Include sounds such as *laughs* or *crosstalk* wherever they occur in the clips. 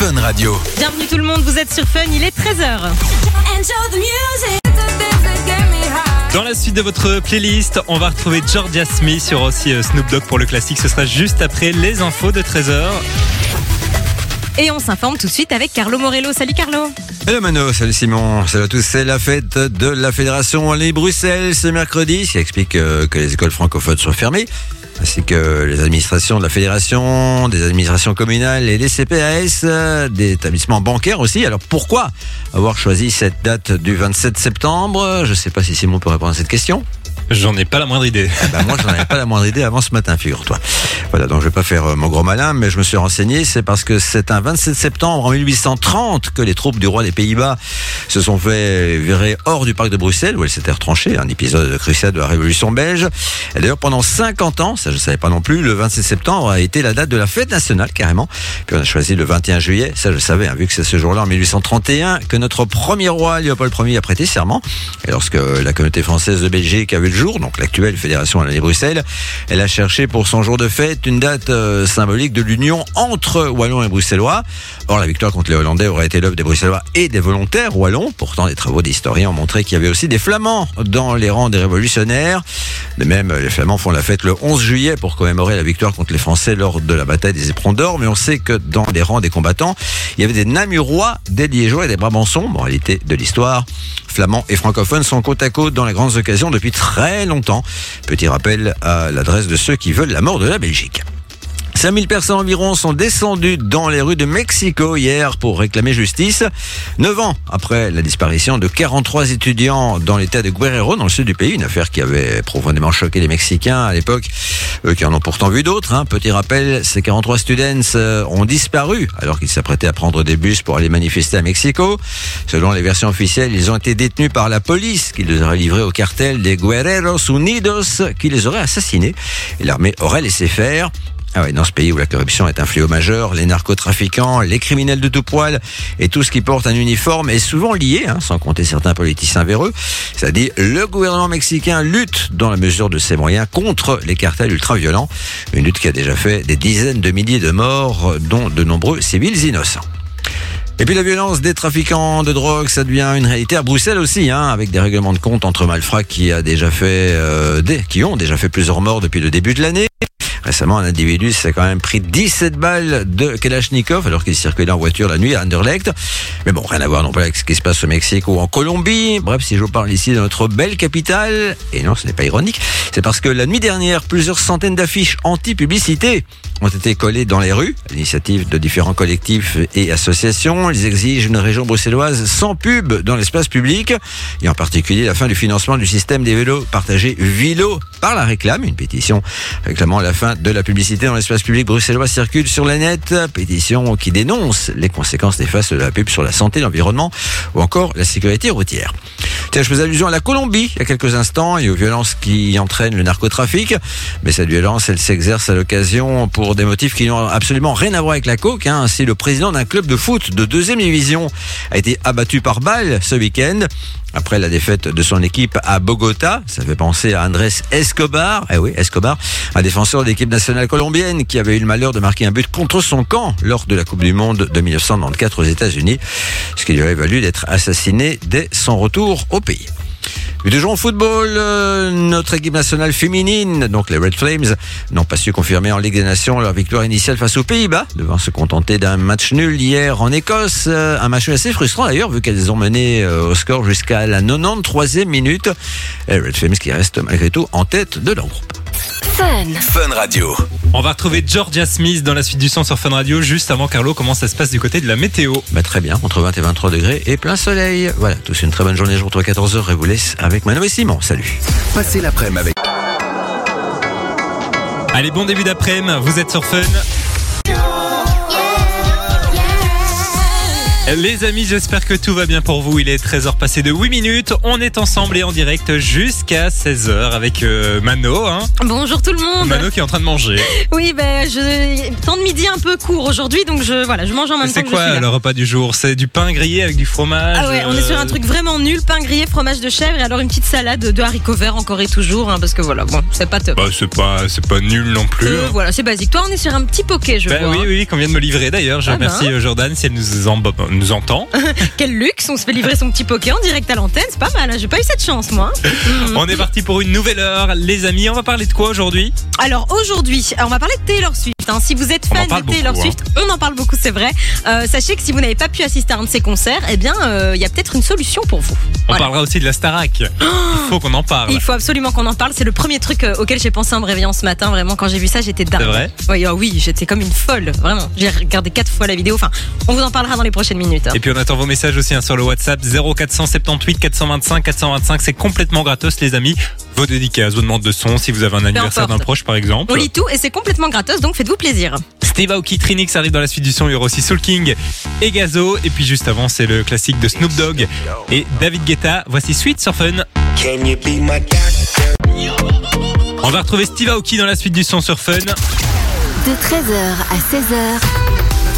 Fun Radio. Bienvenue tout le monde, vous êtes sur Fun, il est 13h. Dans la suite de votre playlist, on va retrouver Georgia Smith sur aussi euh, Snoop Dogg pour le classique. Ce sera juste après les infos de 13h. Et on s'informe tout de suite avec Carlo Morello. Salut Carlo. Hello Mano, salut Simon, salut à tous. C'est la fête de la Fédération Wallonie-Bruxelles ce mercredi, ce qui explique euh, que les écoles francophones sont fermées, ainsi que les administrations de la Fédération, des administrations communales et des CPAS, euh, des établissements bancaires aussi. Alors pourquoi avoir choisi cette date du 27 septembre? Je ne sais pas si Simon peut répondre à cette question. J'en ai pas la moindre idée. Bah moi, j'en avais pas la moindre idée avant ce matin, figure-toi. Voilà, donc je vais pas faire euh, mon gros malin, mais je me suis renseigné. C'est parce que c'est un 27 septembre en 1830 que les troupes du roi des Pays-Bas se sont fait virer hors du parc de Bruxelles, où elles s'étaient retranchées. Un épisode crucial de la Révolution belge. Et d'ailleurs, pendant 50 ans, ça je savais pas non plus, le 27 septembre a été la date de la fête nationale, carrément. Puis on a choisi le 21 juillet. Ça, je savais, hein, vu que c'est ce jour-là, en 1831, que notre premier roi, Léopold Ier, a prêté serment. Et lorsque la communauté française de Belgique a vu le donc l'actuelle Fédération Wallonie-Bruxelles, elle a cherché pour son jour de fête une date euh, symbolique de l'union entre Wallons et Bruxellois. Or, la victoire contre les Hollandais aurait été l'œuvre des Bruxellois et des volontaires wallons. Pourtant, les travaux d'historiens ont montré qu'il y avait aussi des Flamands dans les rangs des révolutionnaires. De même, les Flamands font la fête le 11 juillet pour commémorer la victoire contre les Français lors de la bataille des Éperons d'Or. Mais on sait que dans les rangs des combattants, il y avait des Namurois, des Liégeois et des Brabançons. Moralité de l'histoire. Flamands et francophones sont côte à côte dans les grandes occasions depuis très longtemps. Petit rappel à l'adresse de ceux qui veulent la mort de la Belgique. 5000 personnes environ sont descendues dans les rues de Mexico hier pour réclamer justice. Neuf ans après la disparition de 43 étudiants dans l'état de Guerrero, dans le sud du pays, une affaire qui avait profondément choqué les Mexicains à l'époque, eux qui en ont pourtant vu d'autres. Hein. Petit rappel, ces 43 students euh, ont disparu alors qu'ils s'apprêtaient à prendre des bus pour aller manifester à Mexico. Selon les versions officielles, ils ont été détenus par la police qui les aurait livrés au cartel des Guerreros Unidos qui les aurait assassinés. Et l'armée aurait laissé faire. Ah ouais, dans ce pays où la corruption est un fléau majeur, les narcotrafiquants, les criminels de tout poil et tout ce qui porte un uniforme est souvent lié, hein, sans compter certains politiciens véreux. C'est-à-dire le gouvernement mexicain lutte dans la mesure de ses moyens contre les cartels ultra-violents. Une lutte qui a déjà fait des dizaines de milliers de morts, dont de nombreux civils innocents. Et puis la violence des trafiquants de drogue, ça devient une réalité à Bruxelles aussi, hein, avec des règlements de compte entre malfrats qui a déjà fait euh, des, qui ont déjà fait plusieurs morts depuis le début de l'année. Récemment, un individu s'est quand même pris 17 balles de Kalachnikov alors qu'il circulait en voiture la nuit à Anderlecht. Mais bon, rien à voir non plus avec ce qui se passe au Mexique ou en Colombie. Bref, si je vous parle ici de notre belle capitale, et non, ce n'est pas ironique, c'est parce que la nuit dernière, plusieurs centaines d'affiches anti-publicité ont été collées dans les rues, à l'initiative de différents collectifs et associations. Ils exigent une région bruxelloise sans pub dans l'espace public, et en particulier la fin du financement du système des vélos partagés Vilo par la réclame, une pétition réclamant la fin de la publicité dans l'espace public bruxellois circule sur la net. Pétition qui dénonce les conséquences néfastes de la pub sur la santé, l'environnement ou encore la sécurité routière. Tiens, je faisais allusion à la Colombie il y a quelques instants et aux violences qui entraînent le narcotrafic. Mais cette violence, elle s'exerce à l'occasion pour des motifs qui n'ont absolument rien à voir avec la coke. Hein. Ainsi, le président d'un club de foot de deuxième division a été abattu par balle ce week-end. Après la défaite de son équipe à Bogota, ça fait penser à Andrés Escobar, eh oui, Escobar, un défenseur de l'équipe nationale colombienne qui avait eu le malheur de marquer un but contre son camp lors de la Coupe du Monde de 1994 aux États-Unis, ce qui lui aurait valu d'être assassiné dès son retour au pays. Mais toujours en football, euh, notre équipe nationale féminine, donc les Red Flames, n'ont pas su confirmer en Ligue des Nations leur victoire initiale face aux Pays-Bas, devant se contenter d'un match nul hier en Écosse. Euh, un match assez frustrant d'ailleurs, vu qu'elles ont mené euh, au score jusqu'à la 93e minute. Les Red Flames qui restent malgré tout en tête de leur groupe. Fun Radio. On va retrouver Georgia Smith dans la suite du son sur Fun Radio. Juste avant, Carlo, comment ça se passe du côté de la météo? Bah, très bien, entre 20 et 23 degrés et plein soleil. Voilà, tous une très bonne journée, je vous retrouve à 14h et vous laisse avec Mano et Simon. Salut. Passez l'après-midi avec Allez, bon début d'après-midi, vous êtes sur Fun. Les amis, j'espère que tout va bien pour vous. Il est 13h passé de 8 minutes. On est ensemble et en direct jusqu'à 16h avec euh, Mano. Hein. Bonjour tout le monde. Mano qui est en train de manger. Oui, ben je temps de midi un peu court aujourd'hui, donc je voilà, je mange en même temps C'est que quoi je suis là. le repas du jour? C'est du pain grillé avec du fromage Ah ouais, on est sur un euh, truc vraiment nul, pain grillé, fromage de chèvre et alors une petite salade de haricots verts encore et toujours, hein, parce que voilà, bon, c'est pas top. Bah, c'est pas, c'est pas nul non plus. Euh, hein. voilà, c'est basique. Toi, on est sur un petit poké, je Bah vois. oui, oui, qu'on vient de me livrer d'ailleurs. Je Ah remercie ben. euh, Jordan si elle nous, en- nous entend. *laughs* Quel luxe, on se fait livrer son petit poké en direct à l'antenne, c'est pas mal. hein. J'ai pas eu cette chance, moi. *laughs* On est parti pour une nouvelle heure. Les amis, on va parler de quoi aujourd'hui? Alors aujourd'hui, on va parler de Taylor Swift. Hein. Si vous êtes fan de Taylor beaucoup, hein. On en parle beaucoup, c'est vrai. Euh, sachez que si vous n'avez pas pu assister à un de ses concerts, eh bien, euh, il y a peut-être une solution pour vous. On Voilà. parlera aussi de la Starac. Il faut qu'on en parle. Il faut absolument qu'on en parle. C'est le premier truc euh, auquel j'ai pensé en me réveillant ce matin. Vraiment, quand j'ai vu ça, j'étais dingue. C'est vrai? Oui, ah oui, j'étais comme une folle. Vraiment. J'ai regardé quatre fois la vidéo. Enfin, on vous en parlera dans les prochaines minutes. hein. Et puis on attend vos messages aussi sur le WhatsApp 0478 425 425. C'est complètement gratos les amis. Vos dédicaces, vos demandes de son, si vous avez un anniversaire d'un proche par exemple. On lit tout et c'est complètement gratos, donc faites-vous plaisir. Steve Aoki, Trinix arrive dans la suite du son. Il y aura aussi Soul King et Gazo. Et puis juste avant, c'est le classique de Snoop Dogg et David Guetta. Voici Sweet sur Fun. Can you be my doctor? On va retrouver Steve Aoki dans la suite du son sur Fun. De 13h à 16h,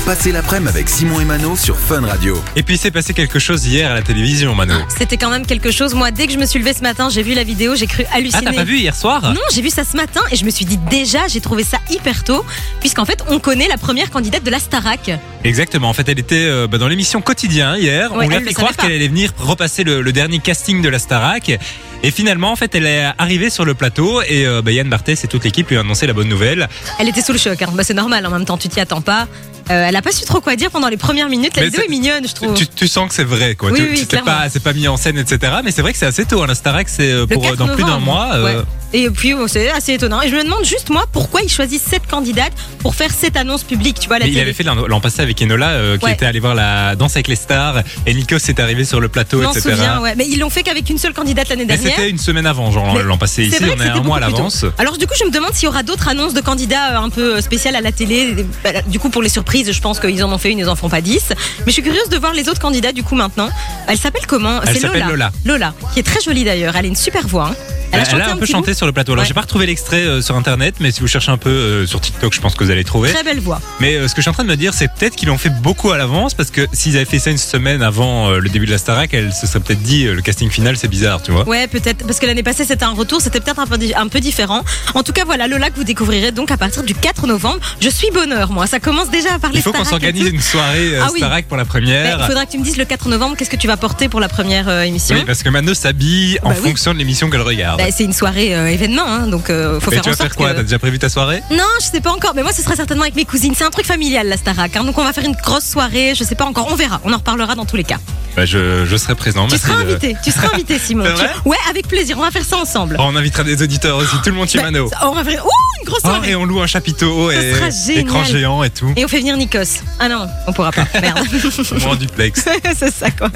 Passez l'après-midi avec Simon et Mano sur Fun Radio. Et puis il s'est passé quelque chose hier à la télévision, Mano. C'était quand même quelque chose. Moi, dès que je me suis levée ce matin, j'ai vu la vidéo, j'ai cru Ah, halluciner. t'as pas vu hier soir? Non, j'ai vu ça ce matin et je me suis dit déjà, j'ai trouvé ça hyper tôt, puisqu'en fait, on connaît la première candidate de la Starac. Exactement. En fait, elle était euh, bah, dans l'émission quotidien hier. Ouais, On lui a fait croire qu'elle allait venir repasser le, le dernier casting de la Starac. Et finalement, en fait, elle est arrivée sur le plateau et euh, bah, Yann Barthès et toute l'équipe lui ont annoncé la bonne nouvelle. Elle était sous le choc, hein. bah, c'est normal, en même temps, tu t'y attends pas. Euh, elle a pas su trop quoi dire pendant les premières minutes. La Mais vidéo est mignonne, je trouve. Tu, tu sens que c'est vrai, quoi. Oui, Tu- oui, pas, c'est pas mis en scène, etc. Mais c'est vrai que c'est assez tôt. Hein. La Starac, c'est euh, pour 4 dans plus d'un mois. euh. Et puis, c'est assez étonnant. Et je me demande juste, moi, pourquoi ils choisissent cette candidate pour faire cette annonce publique, tu vois, la il avait fait l'an passé avec Enola, euh, qui Ouais. était allé voir la danse avec les stars, et Nikos est arrivé sur le plateau, etc. souviens, ouais. Mais ils l'ont fait qu'avec une seule candidate l'année dernière. c'était une semaine avant, genre Mais l'an passé. Ici, on est un mois à l'avance. Alors du coup, je me demande s'il y aura d'autres annonces de candidats euh, un peu spéciales à la télé. Bah, Du coup, pour les surprises, je pense qu'ils en ont fait une, ils en font pas 10. Mais je suis curieuse de voir les autres candidats du coup maintenant. Elle s'appelle comment? Elle s'appelle Lola. Lola, qui est très jolie d'ailleurs. Elle a une super voix. hein. Elle a Elle, chanté a un peu petit chanté bout. Sur le plateau. Alors Ouais. j'ai pas retrouvé l'extrait euh, sur internet, mais si vous cherchez un peu euh, sur TikTok, je pense que vous allez trouver. Très belle voix. Mais euh, ce que je suis en train de me dire, c'est peut-être qu'ils l'ont fait beaucoup à l'avance, parce que s'ils avaient fait ça une semaine avant euh, le début de la Starac, elle se serait peut-être dit euh, le casting final c'est bizarre, tu vois. Ouais, peut-être parce que l'année passée c'était un retour, c'était peut-être un peu, di- un peu différent. En tout cas, voilà Lola que vous découvrirez donc à partir du 4 novembre. Je suis bonheur, moi. Ça commence déjà à parler. Il faut qu'on Starac et s'organise tout. une soirée euh, Ah oui. Starac pour la première. Il faudra que tu me dises le 4 novembre, qu'est-ce que tu vas porter pour la première euh, émission Oui, parce que Mano s'habille en Bah oui. fonction de l'émission qu'elle regarde. Bah, c'est une soirée euh, événement, hein, donc euh, faut Et faire tu en vas sorte faire quoi que- T'as déjà prévu ta soirée Non, je sais pas encore, mais moi ce sera certainement avec mes cousines. C'est un truc familial la Starac, hein, donc on va faire une grosse soirée. Je sais pas encore, on verra, on en reparlera dans tous les cas. bah, je, je serai présent. Tu merci seras de- invité, tu seras invité *laughs* Simon. C'est vrai Tu- Ouais, avec plaisir, on va faire ça ensemble. Oh, on invitera des auditeurs aussi, tout le monde chez Bah, Mano. on va faire Ouh, une grosse Oh, soirée. et on loue un chapiteau Ça et sera génial. écran géant et tout. Et on fait venir Nikos. Ah non, on pourra pas. Merde. *laughs* Moi en duplex. *laughs* c'est ça quoi.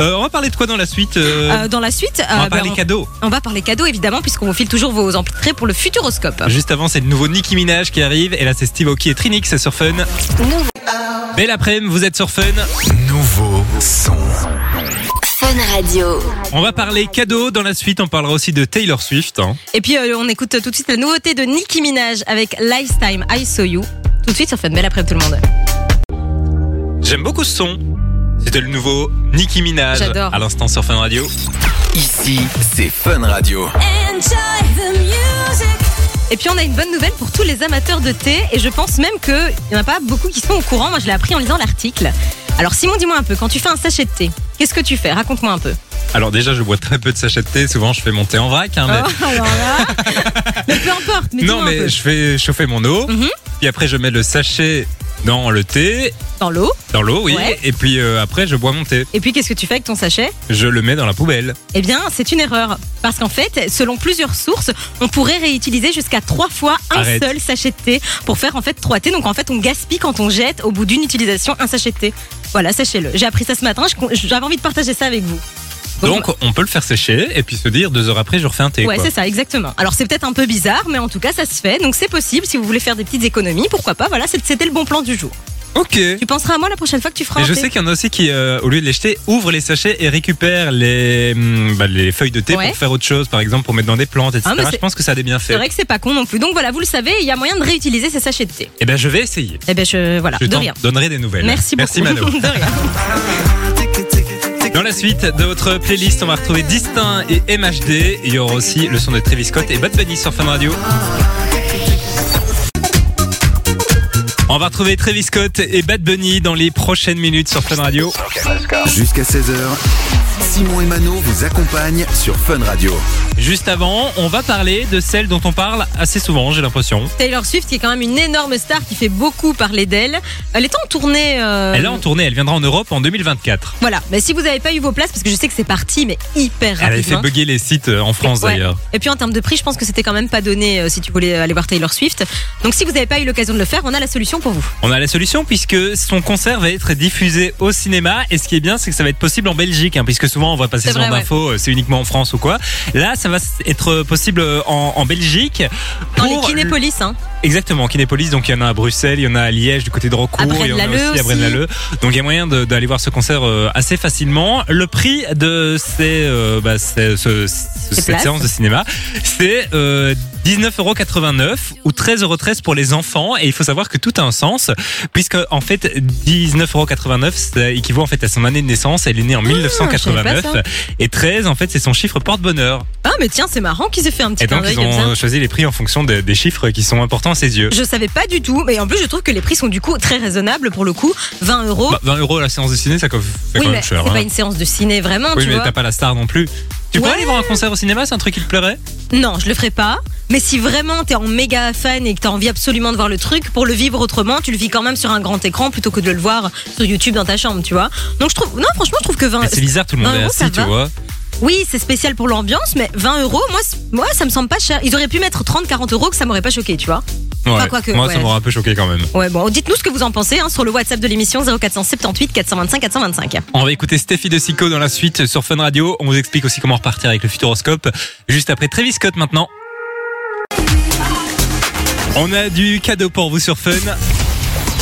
Euh, on va parler de quoi dans la suite euh, Euh, dans la suite, On va ben, parler cadeaux. on va parler cadeaux évidemment, puisqu'on vous file toujours vos entrées pour le Futuroscope. Juste avant, c'est le nouveau Nicki Minaj qui arrive. Et là, c'est Steve Aoki et Trinix sur Fun. Belle après-midi, vous êtes sur Fun. Nouveau son. Fun Radio. On va parler cadeaux. Dans la suite, on parlera aussi de Taylor Swift. hein. Et puis euh, on écoute tout de suite la nouveauté de Nicki Minaj avec Lifetime I Saw You. Tout de suite sur Fun. Belle après tout le monde. J'aime beaucoup ce son. C'était le nouveau Nicki Minaj J'adore. à l'instant sur Fun Radio. Ici, c'est Fun Radio. Et puis on a une bonne nouvelle pour tous les amateurs de thé et je pense même qu'il n'y en a pas beaucoup qui sont au courant. Moi je l'ai appris en lisant l'article. Alors Simon, dis-moi un peu, quand tu fais un sachet de thé, qu'est-ce que tu fais? Raconte-moi un peu. Alors déjà, je bois très peu de sachets de thé. Souvent, je fais mon thé en vrac. hein, mais... Oh, alors là. *laughs* mais peu importe, mais non, mais peu. je fais chauffer mon eau. Mhm. Puis après, je mets le sachet dans le thé, Dans l'eau. dans l'eau, oui. Ouais. Et puis euh, après, je bois mon thé. Et puis qu'est-ce que tu fais avec ton sachet? Je le mets dans la poubelle. Eh bien, c'est une erreur. Parce qu'en fait, selon plusieurs sources, on pourrait réutiliser jusqu'à trois fois un Arrête. seul sachet de thé pour faire en fait trois thés. Donc en fait, on gaspille quand on jette au bout d'une utilisation un sachet de thé. Voilà, sachez-le. J'ai appris ça ce matin. J'avais envie de partager ça avec vous. Donc, on peut le faire sécher et puis se dire deux heures après, je refais un thé. Ouais, c'est ça, exactement. Alors c'est peut-être un peu bizarre, mais en tout cas, ça se fait. Donc c'est possible. Si vous voulez faire des petites économies, pourquoi pas Voilà, c'est- c'était le bon plan du jour. Ok. Tu penseras à moi la prochaine fois que tu feras Et un je thé. sais qu'il y en a aussi qui, euh, au lieu de les jeter, ouvrent les sachets et récupèrent les, hum, bah, les feuilles de thé Ouais. pour faire autre chose, par exemple pour mettre dans des plantes, etc. Ah, mais je c'est- pense que ça a des C'est bienfaits. vrai que c'est pas con non plus. Donc voilà, vous le savez, il y a moyen de réutiliser ces sachets de thé. Eh ben, je vais essayer. Eh ben je voilà, Je de t'en rien. donnerai des nouvelles. Merci beaucoup. Merci Mano. *laughs* de rien. *laughs* Dans la suite de votre playlist, on va retrouver Distinct et MHD. Il y aura aussi le son de Travis Scott et Bad Bunny sur Fun Radio. On va retrouver Travis Scott et Bad Bunny dans les prochaines minutes sur Fun Radio. Jusqu'à 16h, Simon et Mano vous accompagnent sur Fun Radio. Juste avant, on va parler de celle dont on parle assez souvent, j'ai l'impression. Taylor Swift qui est quand même une énorme star qui fait beaucoup parler d'elle. Elle est en tournée. euh, Elle est en tournée, elle viendra en Europe en 2024. Voilà, mais si vous n'avez pas eu vos places, parce que je sais que c'est parti, mais hyper Elle avait fait rapidement. bugger les sites euh, en France Ouais. d'ailleurs. Et puis en termes de prix, je pense que c'était quand même pas donné euh, si tu voulais aller voir Taylor Swift. Donc si vous n'avez pas eu l'occasion de le faire, on a la solution pour vous. On a la solution puisque son concert va être diffusé au cinéma et ce qui est bien c'est que ça va être possible en Belgique hein, puisque souvent on voit passer C'est ce vrai, genre ouais. d'infos euh, c'est uniquement en France ou quoi. Là ça va être possible en, en Belgique. Dans les Kinépolis, hein. Exactement, Kinépolis, donc il y en a à Bruxelles, il y en a à Liège du côté de Rocourt, il y en a aussi à. Braine-l'Alleud. Donc il y a moyen d'aller voir ce concert euh, assez facilement. Le prix de ces, euh, bah, ces- ce- ce- cette séance de cinéma, c'est euh, 19,89€ ou 13,13€ pour les enfants. Et il faut savoir que tout a un sens, puisque en fait 19,89€ ça équivaut en fait à son année de naissance. Elle est née en Ah, je savais 1989 pas ça. et 13 en fait c'est son chiffre porte-bonheur. Ah mais tiens, c'est marrant qu'ils aient fait un petit Et clin donc d'œil ils comme ça. ont choisi les prix en fonction de- des chiffres qui sont importants à ses yeux. Je savais pas du tout, mais en plus je trouve que les prix sont du coup très raisonnables pour le coup. 20 euros. Bah, 20 euros la séance de ciné, ça coûte c'est oui, quand mais même c'est cher. pas hein. une séance de ciné vraiment, Oui, tu mais vois. t'as pas la star non plus. Tu pourrais Ouais. aller voir un concert au cinéma, c'est un truc qui te plairait? Non, je le ferai pas. Mais si vraiment t'es en méga fan et que t'as envie absolument de voir le truc, pour le vivre autrement, tu le vis quand même sur un grand écran plutôt que de le voir sur YouTube dans ta chambre, tu vois. Donc je trouve, non, franchement, je trouve que 20. Mais C'est bizarre, tout le monde 20 est euros, ça assis, tu va. vois. Oui, c'est spécial pour l'ambiance, mais 20 euros, moi, c- moi, ça me semble pas cher. Ils auraient pu mettre 30-40 euros que ça m'aurait pas choqué, tu vois. Ouais. quoi que, Moi, ouais. ça m'aurait un peu choqué quand même. Ouais, bon, dites-nous ce que vous en pensez hein, sur le WhatsApp de l'émission 0478 425 425. On va écouter Steffi de Sico dans la suite sur Fun Radio. On vous explique aussi comment repartir avec le Futuroscope. Juste après Travis Scott maintenant. On a du cadeau pour vous sur Fun.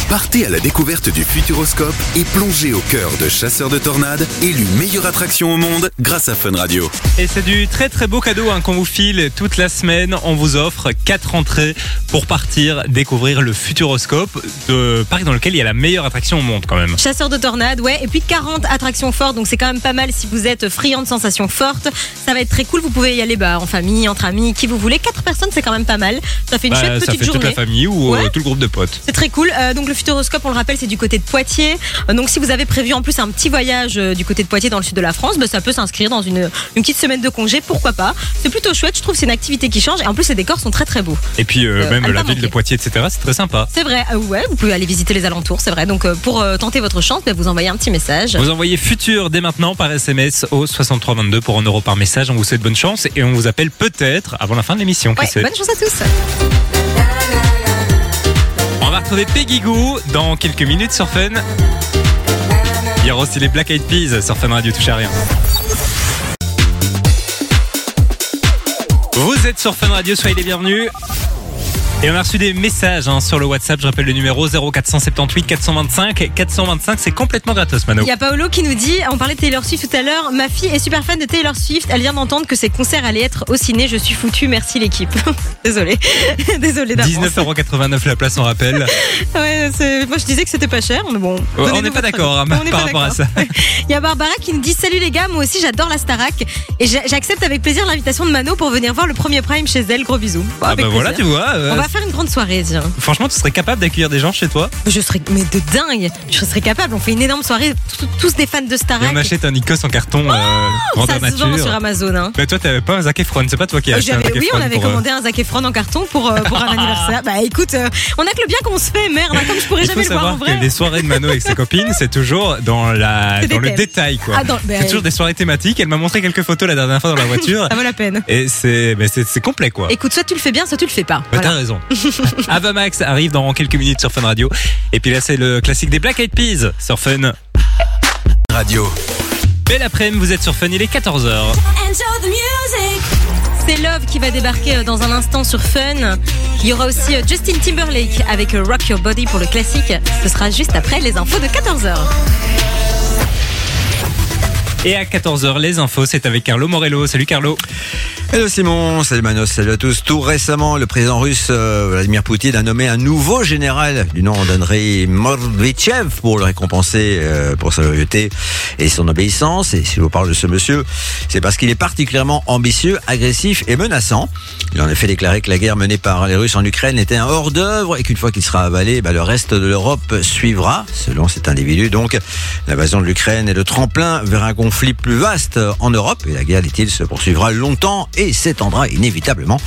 Partez à la découverte du Futuroscope et plongez au cœur de Chasseurs de Tornades, élu meilleure attraction au monde grâce à Fun Radio. Et c'est du très très beau cadeau hein, qu'on vous file toute la semaine. On vous offre quatre entrées pour partir découvrir le Futuroscope de Paris dans lequel il y a la meilleure attraction au monde quand même. Chasseur de tornades, ouais, et puis 40 attractions fortes, donc c'est quand même pas mal si vous êtes friand de sensations fortes. Ça va être très cool, vous pouvez y aller bah, en famille, entre amis, qui vous voulez. Quatre personnes, c'est quand même pas mal. Ça fait une Bah, chouette ça petite fait toute journée. la famille ou euh, tout le groupe de potes. C'est très cool. Euh, donc le Futuroscope, on le rappelle, c'est du côté de Poitiers. Euh, donc si vous avez prévu en plus un petit voyage euh, du côté de Poitiers dans le sud de la France, bah, ça peut s'inscrire dans une, une petite semaine de congé, pourquoi pas? C'est plutôt chouette, je trouve, c'est une activité qui change et en plus les décors sont très très beaux. Et puis euh, même la ville de. Poitiers, etc. C'est très sympa. C'est vrai, euh, ouais, vous pouvez aller visiter les alentours, c'est vrai. Donc pour euh, tenter votre chance, bah, vous envoyez un petit message. Vous envoyez futur dès maintenant par SMS au 6322 pour 1 euro par message. On vous souhaite bonne chance et on vous appelle peut-être avant la fin de l'émission. Ouais, bonne chance à tous. Retrouver Peggy Goo dans quelques minutes sur Fun. Il y aura aussi les Black Eyed Peas sur Fun Radio, touche à rien. Vous êtes sur Fun Radio, soyez les bienvenus. Et on a reçu des messages hein, sur le WhatsApp. Je rappelle le numéro 0478 425 425. C'est complètement gratos, Mano. Il y a Paolo qui nous dit, on parlait de Taylor Swift tout à l'heure, ma fille est super fan de Taylor Swift, elle vient d'entendre que ses concerts allaient être au ciné, je suis foutu, merci l'équipe. *laughs* Désolée, *laughs* désolée d'avance. 19,89€ la place, on rappelle. *laughs* Ouais, moi je disais que c'était pas cher, mais bon. Ouais, on n'est pas d'accord hein, par pas rapport à ça. Il y a Barbara qui nous dit Salut les gars, moi aussi j'adore la Starac et j'a- j'accepte avec plaisir l'invitation de Mano pour venir voir le premier prime chez elle. Gros bisous. Bon, Ah bah voilà, tu vois. euh, On va faire une grande soirée, tiens. Franchement, tu serais capable d'accueillir des gens chez toi? Je serais, mais de dingue, je serais capable. On fait une énorme soirée, tous- tous des fans de et Starac. on achète un Nikos en carton euh, Oh, ça se vend nature. sur Amazon. Hein. Mais toi, t'avais pas un Zac Efron, c'est pas toi qui as acheté un J'avais- Zac oui, Efron on avait pour, euh, commandé un Zac Efron en carton pour, euh, pour un *laughs* anniversaire. Bah écoute, euh, on a que le bien qu'on se fait, merde. hein, Comme je pourrais Il faut jamais le voir en savoir que vrai. les soirées de Mano avec ses copines, c'est toujours dans, la, C'est *laughs* des dans le thèmes. détail. quoi. Ah, dans- ben, c'est toujours des soirées thématiques. Elle m'a montré quelques photos la dernière fois dans la *laughs* voiture. Ça vaut la peine. et c'est mais c'est c'est complet, quoi. Écoute, soit tu le fais bien, soit tu le fais pas. Voilà. t'as raison. *laughs* Ava Max arrive dans quelques minutes sur Fun Radio. Et puis là, c'est le classique des Black Eyed Peas sur Fun. Radio. Belle après-midi, vous êtes sur Fun, il est 14h. Enjoy the music. C'est Love qui va débarquer euh, dans un instant sur Fun. Il y aura aussi euh, Justin Timberlake avec euh, Rock Your Body pour le classique. Ce sera juste après les infos de 14h. Et à 14h, les infos, c'est avec Carlo Morello. Salut Carlo. Hello Simon, salut Manos, salut à tous. Tout récemment, le président russe euh, Vladimir Poutine a nommé un nouveau général du nom d'Andrei Mordvichev pour le récompenser euh, pour sa loyauté et son obéissance. Et si je vous parle de ce monsieur, c'est parce qu'il est particulièrement ambitieux, agressif et menaçant. Il a en effet déclaré que la guerre menée par les Russes en Ukraine était un hors-d'œuvre et qu'une fois qu'il sera avalé, bah, le reste de l'Europe suivra, selon cet individu. Donc, l'invasion de l'Ukraine est le tremplin vers un conflit plus vaste en Europe et la guerre, dit-il, se poursuivra longtemps et s'étendra inévitablement.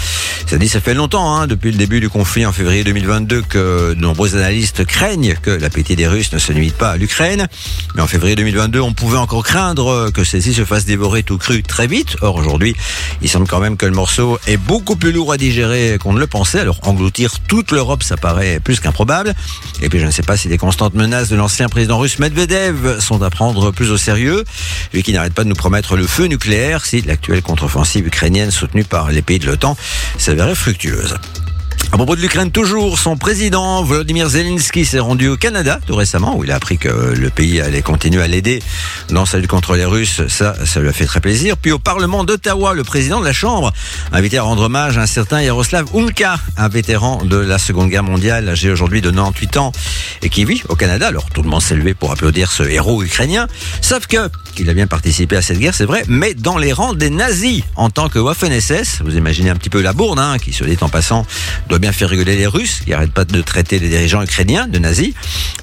Ça dit, ça fait longtemps, hein, depuis le début du conflit en février 2022, que de nombreux analystes craignent que l'appétit des Russes ne se limite pas à l'Ukraine. Mais en février 2022, on pouvait encore craindre que celle-ci se fasse dévorer tout cru très vite. Or, aujourd'hui, il semble quand même que le morceau est beaucoup plus lourd à digérer qu'on ne le pensait. Alors, engloutir toute l'Europe, ça paraît plus qu'improbable. Et puis, je ne sais pas si les constantes menaces de l'ancien président russe Medvedev sont à prendre plus au sérieux. Lui qui n'arrête pas de nous promettre le feu nucléaire si l'actuelle contre-offensive ukrainienne soutenue par les pays de l'OTAN s'avérait fructueuse. À propos de l'Ukraine, toujours, son président Volodymyr Zelensky s'est rendu au Canada tout récemment, où il a appris que le pays allait continuer à l'aider dans sa lutte contre les Russes. Ça, ça lui a fait très plaisir. Puis au Parlement d'Ottawa, le président de la Chambre a invité à rendre hommage à un certain Yaroslav Unka, un vétéran de la Seconde Guerre mondiale, âgé aujourd'hui de 98 ans et qui vit au Canada. Alors tout le monde s'est levé pour applaudir ce héros ukrainien, sauf que qu'il a bien participé à cette guerre, c'est vrai, mais dans les rangs des nazis en tant que Waffen-SS. Vous imaginez un petit peu la bourde, hein, qui se dit en passant doit bien faire rigoler les Russes, qui n'arrêtent pas de traiter les dirigeants ukrainiens de nazis.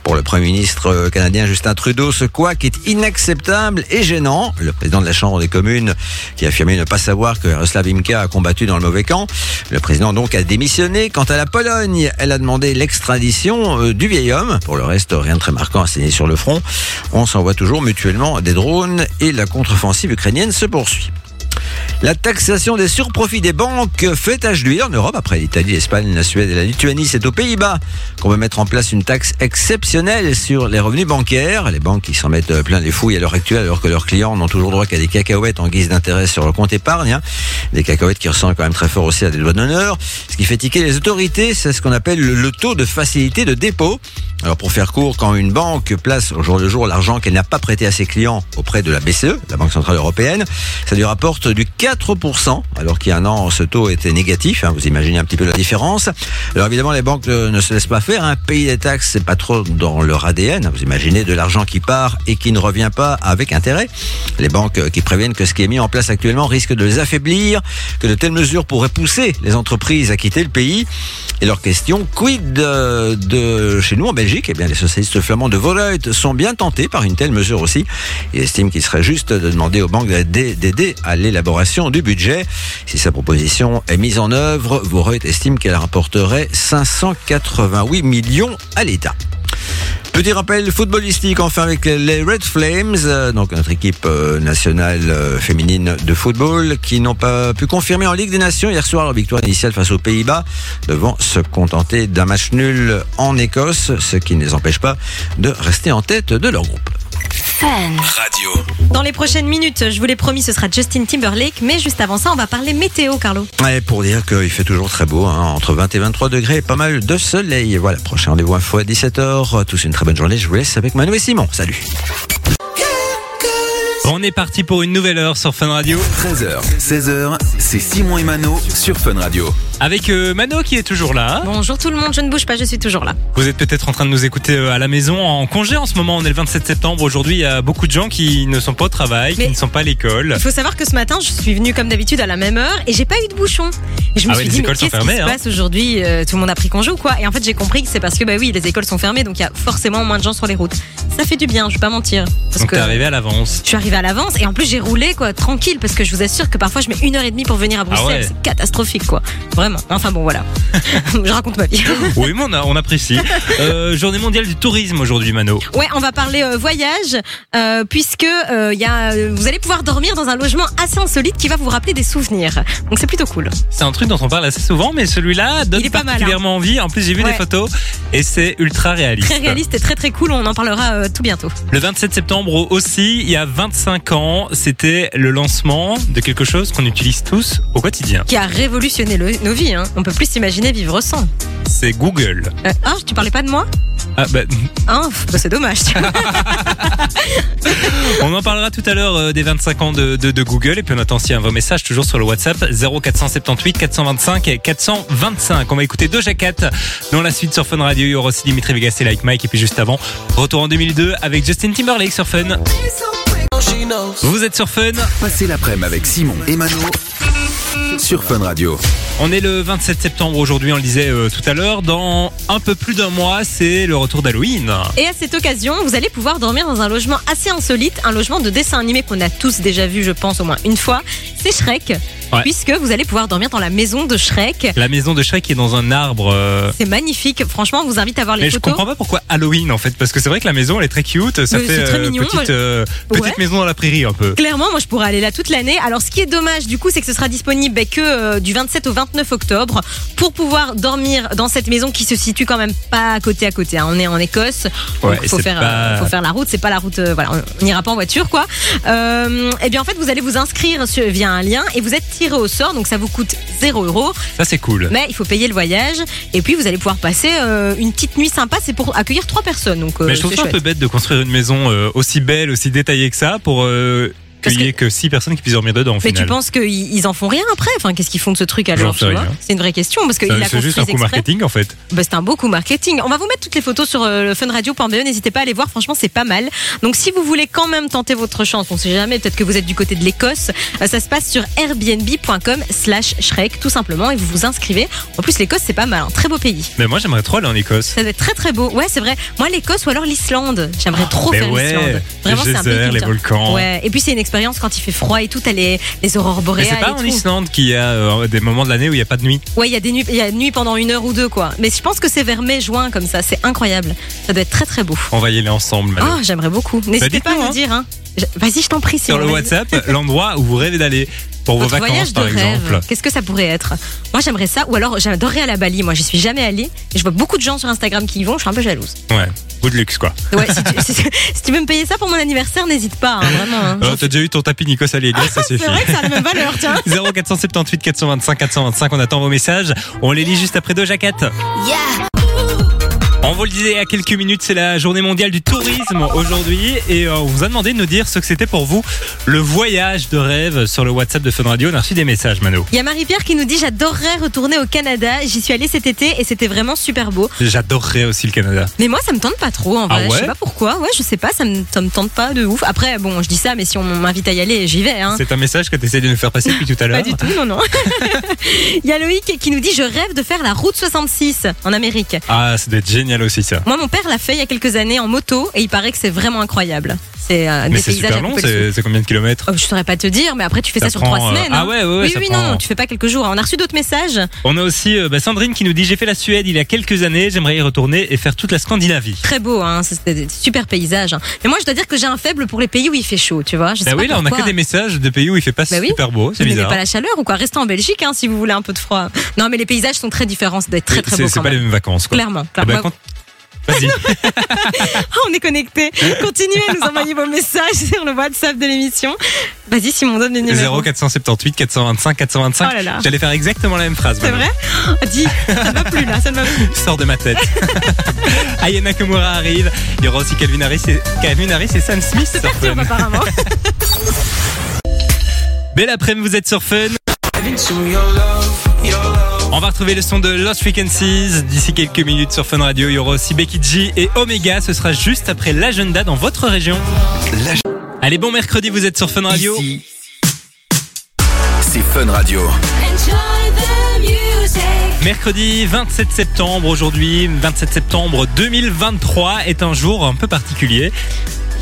Pour le Premier ministre canadien Justin Trudeau, ce quoi qui est inacceptable et gênant. Le président de la Chambre des communes qui a affirmé ne pas savoir que Jaroslav Imka a combattu dans le mauvais camp. Le président donc a démissionné. Quant à la Pologne, elle a demandé l'extradition euh, du vieil homme. Pour le reste, rien de très marquant à signer sur le front. On s'envoie toujours mutuellement des drones et la contre-offensive ukrainienne se poursuit. La taxation des surprofits des banques fait tache d'huile en Europe. Après l'Italie, l'Espagne, la Suède et la Lituanie, c'est aux Pays-Bas qu'on va mettre en place une taxe exceptionnelle sur les revenus bancaires. Les banques qui s'en mettent plein les fouilles à l'heure actuelle alors que leurs clients n'ont toujours droit qu'à des cacahuètes en guise d'intérêt sur leur compte épargne. hein. Des cacahuètes qui ressemblent quand même très fort aussi à des doigts d'honneur. Ce qui fait tiquer les autorités, c'est ce qu'on appelle le, le taux de facilité de dépôt. Alors pour faire court, quand une banque place au jour le jour l'argent qu'elle n'a pas prêté à ses clients auprès de la BCE, la Banque Centrale Européenne, ça lui rapporte du 4%, alors qu'il y a un an, ce taux était négatif. hein, vous imaginez un petit peu la différence. Alors évidemment, les banques euh, ne se laissent pas faire. Un pays des taxes, c'est pas trop dans leur ADN. Vous imaginez de l'argent qui part et qui ne revient pas avec intérêt. Les banques euh, qui préviennent que ce qui est mis en place actuellement risque de les affaiblir, que de telles mesures pourraient pousser les entreprises à quitter le pays. Et leur question, quid de, de chez nous en Belgique Eh bien, les socialistes flamands de Voluit sont bien tentés par une telle mesure aussi. Ils estiment qu'il serait juste de demander aux banques d'aider d'aider à l'élaboration du budget. Si sa proposition est mise en œuvre, Voluit estime qu'elle rapporterait 588 millions à l'État. Petit rappel footballistique enfin avec les Red Flames, euh, donc notre équipe euh, nationale euh, féminine de football, qui n'ont pas pu confirmer en Ligue des Nations hier soir leur victoire initiale face aux Pays-Bas, devant se contenter d'un match nul en Écosse, ce qui ne les empêche pas de rester en tête de leur groupe. Fun. Radio. Dans les prochaines minutes, je vous l'ai promis, ce sera Justin Timberlake. Mais juste avant ça, on va parler météo, Carlo. Ouais, pour dire qu'il fait toujours très beau, hein, entre 20 et 23 degrés, et pas mal de soleil. Voilà, prochain rendez-vous info à 17h. Tous une très bonne journée. Je vous laisse avec Manu et Simon. Salut. On est parti pour une nouvelle heure sur Fun Radio. 13h, 16h, c'est Simon et Mano sur Fun Radio. Avec euh, Mano qui est toujours là. Bonjour tout le monde, je ne bouge pas, je suis toujours là. Vous êtes peut-être en train de nous écouter euh, à la maison en congé en ce moment. On est le 27 septembre. Aujourd'hui, il y a beaucoup de gens qui ne sont pas au travail, Mais- qui ne sont pas à l'école. Il faut savoir que ce matin, je suis venue comme d'habitude à la même heure et j'ai pas eu de bouchon. Et je me Ah ouais, suis dit, mais écoles sont qu'est-ce qui fermées, se hein. passe aujourd'hui Euh, Tout le monde a pris congé ou quoi? Et en fait, j'ai compris que c'est parce que, bah oui, les écoles sont fermées, donc il y a forcément moins de gens sur les routes. Ça fait du bien, je vais pas mentir. Parce Donc que t'es arrivé à l'avance. je suis arrivée à l'avance et en plus j'ai roulé quoi, tranquille, parce que je vous assure que parfois je mets une heure et demie pour venir à Bruxelles. Ah ouais. C'est catastrophique quoi. Vraiment. Enfin bon, voilà. *laughs* je raconte ma vie. *laughs* Oui, mais on, a- on apprécie. Euh, journée mondiale du tourisme aujourd'hui, Mano. Ouais, on va parler euh, voyage, euh, puisque euh, y a, vous allez pouvoir dormir dans un logement assez insolite qui va vous rappeler des souvenirs. Donc c'est plutôt cool. C'est un truc dont on parle assez souvent, mais celui-là donne pas mal, hein. particulièrement envie. En plus, j'ai vu Ouais. des photos. et c'est ultra réaliste. Très réaliste et très très cool. On en parlera tout bientôt. Le 27 septembre aussi, il y a 25 ans, c'était le lancement de quelque chose qu'on utilise tous au quotidien. Qui a révolutionné le- nos vies. Hein. On peut plus s'imaginer vivre sans. C'est Google. Euh, ah, tu parlais pas de moi? Ah, bah, *laughs* Ah, bah, c'est dommage. *laughs* on en parlera tout à l'heure euh, des 25 ans de, de- de Google et puis on attend aussi un vrai message toujours sur le WhatsApp 0478 425 et 425. On va écouter Doja Cat dans la suite sur Fun Radio. Il y aura aussi Dimitri Vegas et Like Mike et puis juste avant, retour en 2002 avec Justin Timberlake sur Fun. Vous êtes sur Fun. Passez l'après-midi avec Simon et Mano sur Fun Radio. On est le 27 septembre aujourd'hui, on le disait euh, tout à l'heure. Dans un peu plus d'un mois, c'est le retour d'Halloween. Et à cette occasion, vous allez pouvoir dormir dans un logement assez insolite, un logement de dessin animé qu'on a tous déjà vu, je pense, au moins une fois. C'est Shrek, Ouais. puisque vous allez pouvoir dormir dans la maison de Shrek. La maison de Shrek est dans un arbre. euh, C'est magnifique. Franchement, on vous invite à voir les Mais je photos. comprends pas pourquoi Halloween en fait, parce que c'est vrai que la maison elle est très cute, ça Mais fait c'est très euh, mignon, petite, moi- euh, petite Ouais. maison dans la prairie un peu. Clairement, moi je pourrais aller là toute l'année. Alors ce qui est dommage du coup, c'est que ce sera disponible bah, que euh, du 27 au 29 octobre pour pouvoir dormir dans cette maison qui se situe quand même pas côté à côté. hein. On est en Écosse, donc Ouais, il faut c'est faire, pas- euh, faut faire la route. C'est pas la route, euh, voilà, on- on n'ira pas en voiture quoi. Euh, et bien en fait, vous allez vous inscrire sur- via un lien et vous êtes tiré au sort, donc ça vous coûte 0 euros. Ça c'est cool. Mais il faut payer le voyage et puis vous allez pouvoir passer euh, une petite nuit sympa. C'est pour accueillir trois personnes, donc euh, Mais je trouve ça un peu bête de construire une maison euh, aussi belle, aussi détaillée que ça pour euh, qu'il y ait que 6 personnes qui puissent dormir dedans au Mais final. tu penses qu'ils ils en font rien après? Enfin, qu'est-ce qu'ils font de ce truc alors. C'est une vraie question parce a C'est juste un coup marketing en fait. Bah, c'est un beau coup marketing. On va vous mettre toutes les photos sur euh, le funradio.be. N'hésitez pas à aller voir. Franchement, c'est pas mal. Donc, si vous voulez quand même tenter votre chance, on sait jamais. Peut-être que vous êtes du côté de l'Écosse. euh, ça se passe sur airbnb.com/slash Shrek, tout simplement, et vous vous inscrivez. En plus, l'Écosse, c'est pas mal. Un très beau pays. Mais moi j'aimerais trop aller en Écosse. Ça doit être très très beau. Ouais, c'est vrai. Moi, l'Écosse ou alors l'Islande. J'aimerais trop Mais faire ouais, l'Islande. Vraiment, c'est un pays. les volcans. Ouais. Et puis, c'est une expérience quand il fait froid et tout. T'as les, les aurores Mais boréales. c'est pas et en tout. Islande qu'il y a euh, des moments de l'année où il n'y a pas de nuit. Ouais, il y a des nuits, il y a nuit pendant une heure ou deux, quoi. Mais je pense que c'est vers mai, juin, comme ça. C'est incroyable. Ça doit être très, très beau. On va y aller ensemble. Ah, j'aimerais beaucoup. N'hésitez pas à hein. nous dire, hein. Vas-y, je t'en prie. Sur le. WhatsApp, *laughs* l'endroit où vous rêvez d'aller pour vos vacances voyage de par rêve, exemple. qu'est-ce que ça pourrait être? Moi, j'aimerais ça. Ou alors, j'adorerais aller à Bali. Moi, j'y suis jamais allée. Et je vois beaucoup de gens sur Instagram qui y vont. Je suis un peu jalouse. Ouais, goût de luxe quoi. Ouais, si, tu, *laughs* si tu- si tu veux me payer ça pour mon anniversaire, n'hésite pas, hein, vraiment. hein. Euh, T'as déjà eu ton tapis Nikos Aliagas, ça C'est suffit. vrai que ça a la même valeur, tiens. 0478 425 425, on attend vos messages. On les lit juste après deux jaquettes. On vous le disait il y a quelques minutes, c'est la journée mondiale du tourisme aujourd'hui et euh, on vous a demandé de nous dire ce que c'était pour vous le voyage de rêve sur le WhatsApp de Fun Radio. On a reçu des messages, Mano. Il y a Marie-Pierre qui nous dit J'adorerais retourner au Canada. J'y suis allée cet été et c'était vraiment super beau. J'adorerais aussi le Canada. Mais moi, ça me tente pas trop en Ah vrai. ouais je sais pas pourquoi. Ouais, je sais pas, ça me, ça me tente pas de ouf. Après, bon, je dis ça, mais si on m'invite à y aller, j'y vais. Hein. C'est un message que tu essaies de nous faire passer depuis tout à *laughs* l'heure. Pas du tout, non, non. *laughs* Il y a Loïc qui nous dit Je rêve de faire la route 66 en Amérique. Ah, ça doit être génial Moi, mon père l'a fait il y a quelques années en moto et il paraît que c'est vraiment incroyable. C'est Mais des c'est paysages super long, c'est combien de kilomètres? Oh, je saurais pas te dire, mais après tu fais ça, Ça sur prend, trois euh, semaines. ah hein. ouais, ouais, ouais, oui, ça oui, prend- non, non, tu fais pas quelques jours. On a reçu d'autres messages. On a aussi euh, bah, Sandrine qui nous dit j'ai fait la Suède il y a quelques années, j'aimerais y retourner et faire toute la Scandinavie. Très beau, hein. C'était des super paysages. hein. Mais moi, je dois dire que j'ai un faible pour les pays où il fait chaud, tu vois. Je sais Bah pas oui, là on a que des messages de pays où il fait pas Bah oui. super beau, c'est bizarre. pas la chaleur ou quoi Restez en Belgique hein, si vous voulez un peu de froid. Non, mais les paysages sont très différents. Ça doit être très très c'est beau c'est quand pas les même. mêmes vacances quoi. Clairement. Vas-y. *laughs* Ah, on est connectés. Continuez à nous envoyer vos messages sur le WhatsApp de l'émission. Vas-y, Simon, donne les numéros. 0478 425 425. Oh là là. J'allais faire exactement la même phrase. C'est vrai Oh, Dis, ça ne va plus là, ça ne va plus. *laughs* Sors de ma tête. *laughs* Aya Nakamura arrive. Il y aura aussi Calvin Harris et, Calvin Harris et Sam Smith C'est sur perturbe Fun. apparemment. Belle après-midi, vous êtes sur Fun. On va retrouver le son de Lost Frequencies d'ici quelques minutes sur Fun Radio. Il y aura aussi Becky G et Omega. Ce sera juste après l'agenda dans votre région. Allez, bon mercredi, vous êtes sur Fun Radio. C'est Fun Radio. Mercredi 27 septembre aujourd'hui, 27 septembre 2023 est un jour un peu particulier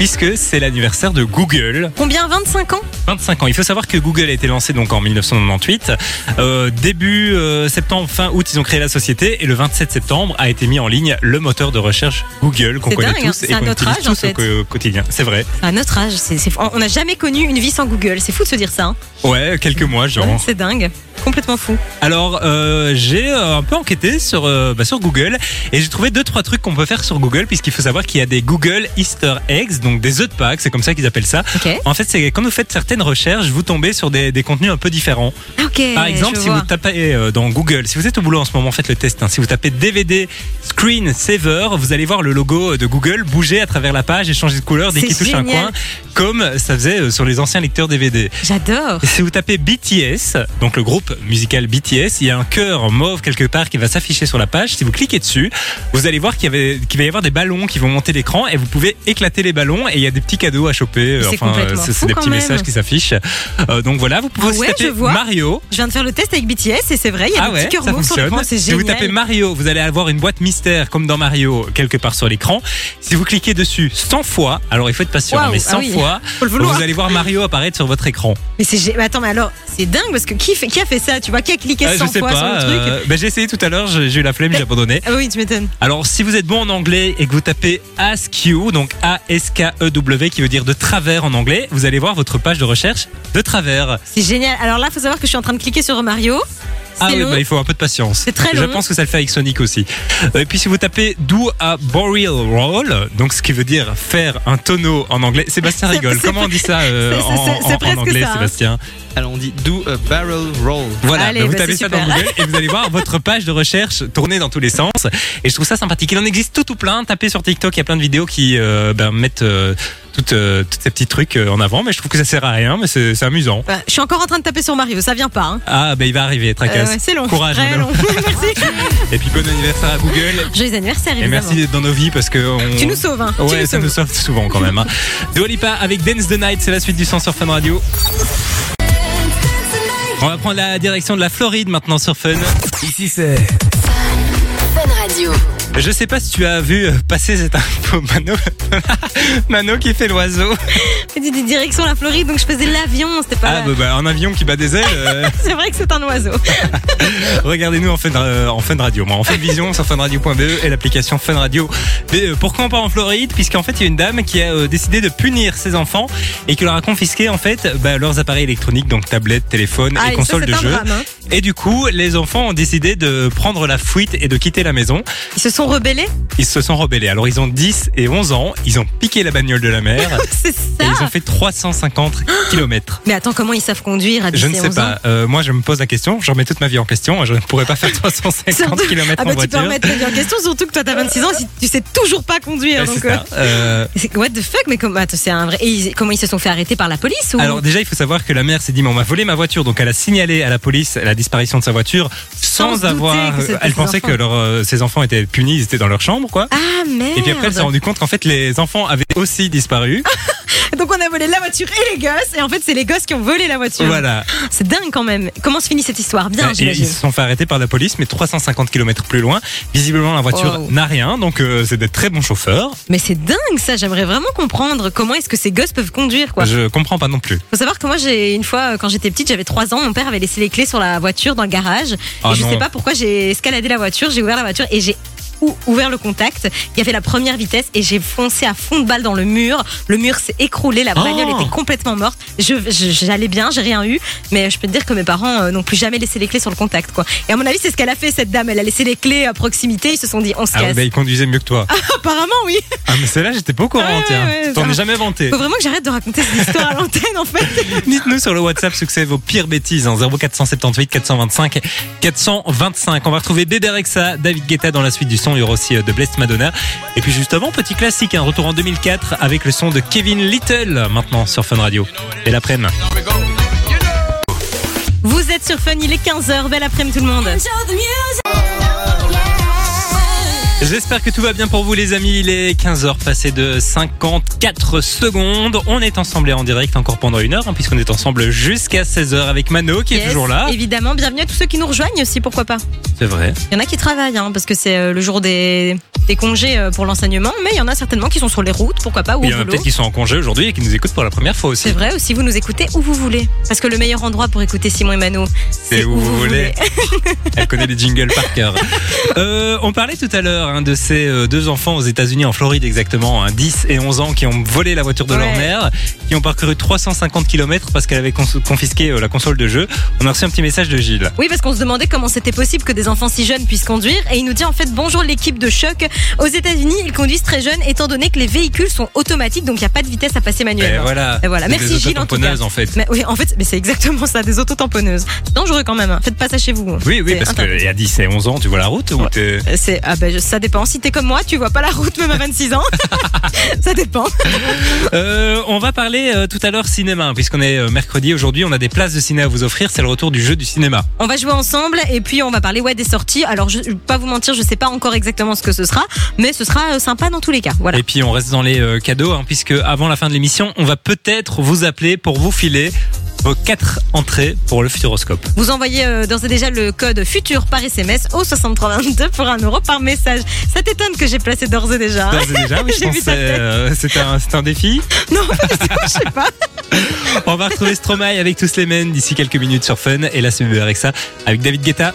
puisque c'est l'anniversaire de Google. Combien 25 ans? 25 ans. Il faut savoir que Google a été lancé donc en 1998. Euh, début euh, septembre, fin août, ils ont créé la société et le 27 septembre a été mis en ligne le moteur de recherche Google qu'on connaît dingue, hein. tous et qu'on utilise âge, tous au fait. quotidien. C'est vrai. À notre âge, on n'a jamais connu une vie sans Google. C'est fou de se dire ça. hein. Ouais, quelques mois, genre. C'est dingue. Complètement fou. Alors, euh, j'ai euh, un peu enquêté sur, euh, bah, sur Google et j'ai trouvé deux trois trucs qu'on peut faire sur Google puisqu'il faut savoir qu'il y a des Google Easter eggs, donc des œufs de Pâques, c'est comme ça qu'ils appellent ça. En fait, c'est quand vous faites certaines recherches, vous tombez sur des, des contenus un peu différents. Ah. Par exemple, si vois. vous tapez euh, dans Google, si vous êtes au boulot en ce moment, faites le test. hein. si vous tapez DVD Screen Saver, vous allez voir le logo de Google bouger à travers la page et changer de couleur dès qu'il touche un coin, comme ça faisait sur les anciens lecteurs DVD. J'adore. Si vous tapez BTS, donc le groupe musical BTS, il y a un cœur mauve quelque part qui va s'afficher sur la page. Si vous cliquez dessus, vous allez voir qu'il y avait- qu'il va y avoir des ballons qui vont monter l'écran et vous pouvez éclater les ballons et il y a des petits cadeaux à choper. C'est Enfin, c'est c'est des petits même. messages qui s'affichent. Euh, donc voilà, vous pouvez Ah aussi ouais, taper. Mario. Je viens de faire le test avec BTS et c'est vrai, il y a Ah des ouais, petits cœurs ça mauves sur fonctionne. l'écran, c'est Si génial. vous tapez Mario, vous allez avoir une boîte mystère comme dans Mario quelque part sur l'écran. Si vous cliquez dessus 100 fois, alors il faut être patient, mais ah 100 oui. fois, vous allez voir Mario apparaître sur votre écran. Mais c'est mais attends, mais alors c'est dingue parce que qui, fait, qui a fait ça Tu vois, qui a cliqué Euh, 100 je sais fois pas. sur le truc euh, ben, j'ai essayé tout à l'heure, j'ai j'ai eu la flemme, j'ai abandonné. Ah oui, tu m'étonnes. Alors, si vous êtes bon en anglais et que vous tapez Ask You, donc A-S-K-E-W, qui veut dire de travers en anglais, vous allez voir votre page de recherche de travers. C'est génial. Alors là, faut savoir que je suis en train de cliquer sur Mario. Ah oui, bah, il faut un peu de patience. C'est très Je long. pense que ça le fait avec Sonic aussi. Euh, Et puis si vous tapez do a burial roll, donc ce qui veut dire faire un tonneau en anglais, Sébastien *laughs* rigole. Comment on dit ça euh, en, anglais, ça, hein. Sébastien Alors on dit do a barrel roll. Voilà, Allez, bah, vous bah, tapez ça dans. Google et vous allez voir votre page de recherche tourner dans tous les sens. Et je trouve ça sympathique. Il en existe tout ou plein. Tapez sur TikTok, il y a plein de vidéos qui euh, ben, mettent euh, toutes, euh, toutes ces petits trucs euh, en avant. Mais je trouve que ça sert à rien, mais c'est amusant. Bah, je suis encore en train de taper sur Mario, ça vient pas. Hein. Ah, bah il va arriver, Euh, tracasse. Ouais, c'est long. Courage, Très Mano. long. *laughs* merci. Et puis bon anniversaire à Google. Joyeux anniversaire, Et évidemment. merci d'être dans nos vies parce que on... Tu nous sauves, hein. Tu Ouais, nous ça sauves. nous sauve souvent quand même. Hein. *laughs* Dua Lipa avec Dance the Night, c'est la suite du son sur Fun Radio. On va prendre la direction de la Floride maintenant sur Fun. Ici c'est Fun Radio. Je sais pas si tu as vu passer cette info, Mano. *laughs* Mano qui fait l'oiseau. Direction la Floride, donc je faisais l'avion, c'était pas. Ah, bah, bah, un avion qui bat des ailes. euh, *laughs* C'est vrai que c'est un oiseau. *laughs* Regardez-nous en fun, euh, en fun radio. Moi, en fun vision sur funradio.be et l'application Fun Radio. Mais euh, pourquoi on part en Floride? Puisqu'en fait, il y a une dame qui a décidé de punir ses enfants et qui leur a confisqué en fait bah, leurs appareils électroniques, donc tablettes, téléphones Ah, et et ça, consoles de jeu. drame, hein. Et du coup, les enfants ont décidé de prendre la fuite et de quitter la maison. Ils se sont rebellés Ils se sont rebellés. Alors, ils ont 10 et 11 ans. Ils ont piqué la bagnole de la mère *laughs* C'est et ils ont fait 350 *gasps* kilomètres. Mais attends, comment ils savent conduire à 10 Je ne sais 11 ans pas. Euh, moi, je me pose la question. Je remets toute ma vie en question. Je ne pourrais pas faire *laughs* 350 Surtout- km Ah en bah tu peux voiture. remettre ta vie en question, surtout que toi t'as 26 ans, si tu sais toujours pas conduire. Donc, euh, Euh, What the fuck, mais comment, c'est un vrai. Et ils- comment ils se sont fait arrêter par la police ou? Alors déjà, il faut savoir que la mère s'est dit, mais on m'a volé ma voiture, donc elle a signalé à la police la disparition de sa voiture Sans avoir. Elle pensait enfants. que leur, ses enfants étaient punis, ils étaient dans leur chambre, quoi. Ah merde Et puis après, elle s'est rendue compte qu'en fait, les enfants avaient aussi disparu. *laughs* Donc on a volé la voiture et les gosses, et en fait c'est les gosses qui ont volé la voiture. voilà. *gasps* C'est dingue quand même. Comment se finit cette histoire? Bien, j'imagine. ils se sont fait arrêter par la police, mais 350 km plus loin. Visiblement, la voiture n'a rien, donc euh, c'est des très bons chauffeurs. Mais c'est dingue ça, j'aimerais vraiment comprendre comment est-ce que ces gosses peuvent conduire quoi. Je comprends pas non plus. Faut savoir que moi j'ai une fois euh, quand j'étais petite, j'avais 3 ans, mon père avait laissé les clés sur la voiture dans le garage Ah et je sais pas pourquoi j'ai escaladé la voiture, j'ai ouvert la voiture et j'ai ou- ouvert le contact, il y avait la première vitesse et j'ai foncé à fond de balle dans le mur. Le mur s'est écroulé, la bagnole Oh. était complètement morte. Je je- j'allais bien, j'ai rien eu, mais je peux te dire que mes parents euh, n'ont plus jamais laissé les clés sur le contact quoi. Et à mon avis, c'est ce qu'elle a fait cette dame, elle a laissé les clés à proximité, ils se sont dit on se Ah ouais, casse. bah, ils conduisaient mieux que toi. *laughs* Apparemment oui. Ah, mais celle-là, j'étais pas au courant, tiens. ouais, T'en ai jamais vanté. Faut vraiment que j'arrête de raconter cette histoire à l'antenne en fait. *laughs* Dites-nous sur le WhatsApp ce que c'est vos pires bêtises en 0478 425 425. On va retrouver Bébé Rexa, David Guetta dans la suite du son. Il y aura aussi euh, de Blessed Madonna. Et puis juste avant, petit classique, un retour en 2004 avec le son de Kevin Little maintenant sur Fun Radio. Et l'après-midi. Vous êtes sur Fun, il est 15h, belle après-midi tout le monde. J'espère que tout va bien pour vous les amis. Il est 15h passé de 54 secondes. On est ensemble et en direct encore pendant une heure hein, puisqu'on est ensemble jusqu'à 16h avec Mano qui est toujours là. Évidemment, bienvenue à tous ceux qui nous rejoignent aussi, pourquoi pas. C'est vrai. Il y en a qui travaillent, hein, parce que c'est euh, le jour des, des congés euh, pour l'enseignement, mais il y en a certainement qui sont sur les routes, pourquoi pas, ou Il y en a peut-être qui sont en congé aujourd'hui et qui nous écoutent pour la première fois aussi. C'est vrai aussi, vous nous écoutez où vous voulez. Parce que le meilleur endroit pour écouter Simon et Mano, C'est où vous voulez. Elle connaît les jingles par cœur. *laughs* Euh, on parlait tout à l'heure hein, de ces euh, deux enfants aux États-Unis, en Floride exactement, hein, 10 et 11 ans, qui ont volé la voiture de leur Ouais. mère, qui ont parcouru 350 km parce qu'elle avait confisqué euh, la console de jeu. On a reçu un petit message de Gilles. Oui, parce qu'on se demandait comment c'était possible que des enfants si jeunes puissent conduire. Et il nous dit en fait bonjour l'équipe de choc. Aux États-Unis, ils conduisent très jeunes, étant donné que les véhicules sont automatiques, donc il n'y a pas de vitesse à passer Et manuellement. voilà. Et voilà. Merci des Gilles en tout cas. autotamponneuses, en fait. Mais oui, en fait, mais c'est exactement ça, des autotamponneuses. Dangereux quand même. hein. Faites pas ça chez vous. Oui, oui, C'est parce interdit. qu'il y a 10 et 11 ans, tu vois la route ou t'es- C'est ah ben ça dépend. Si t'es comme moi, tu vois pas la route même à 26 ans. *laughs* ça dépend. Euh, on va parler euh, tout à l'heure cinéma, hein, puisqu'on est euh, mercredi aujourd'hui. On a des places de ciné à vous offrir. C'est le retour du jeu du cinéma. On va jouer ensemble et puis on va parler ouais des sorties. Alors je vais pas vous mentir, je sais pas encore exactement ce que ce sera, mais ce sera sympa dans tous les cas. Voilà. Et puis on reste dans les cadeaux, hein, puisque avant la fin de l'émission, on va peut-être vous appeler pour vous filer vos quatre entrées pour le Futuroscope. Vous envoyez euh, d'ores et déjà le code futur par SMS au 6322 pour un euro par message. Ça t'étonne que j'ai placé d'ores et déjà. D'ores et déjà, oui, *laughs* je pense que c'est euh, c'est un, défi. *laughs* Non, je sais pas. *laughs* On va retrouver Stromae avec tous les men d'ici quelques minutes sur Fun. Et là, c'est avec ça, avec David Guetta.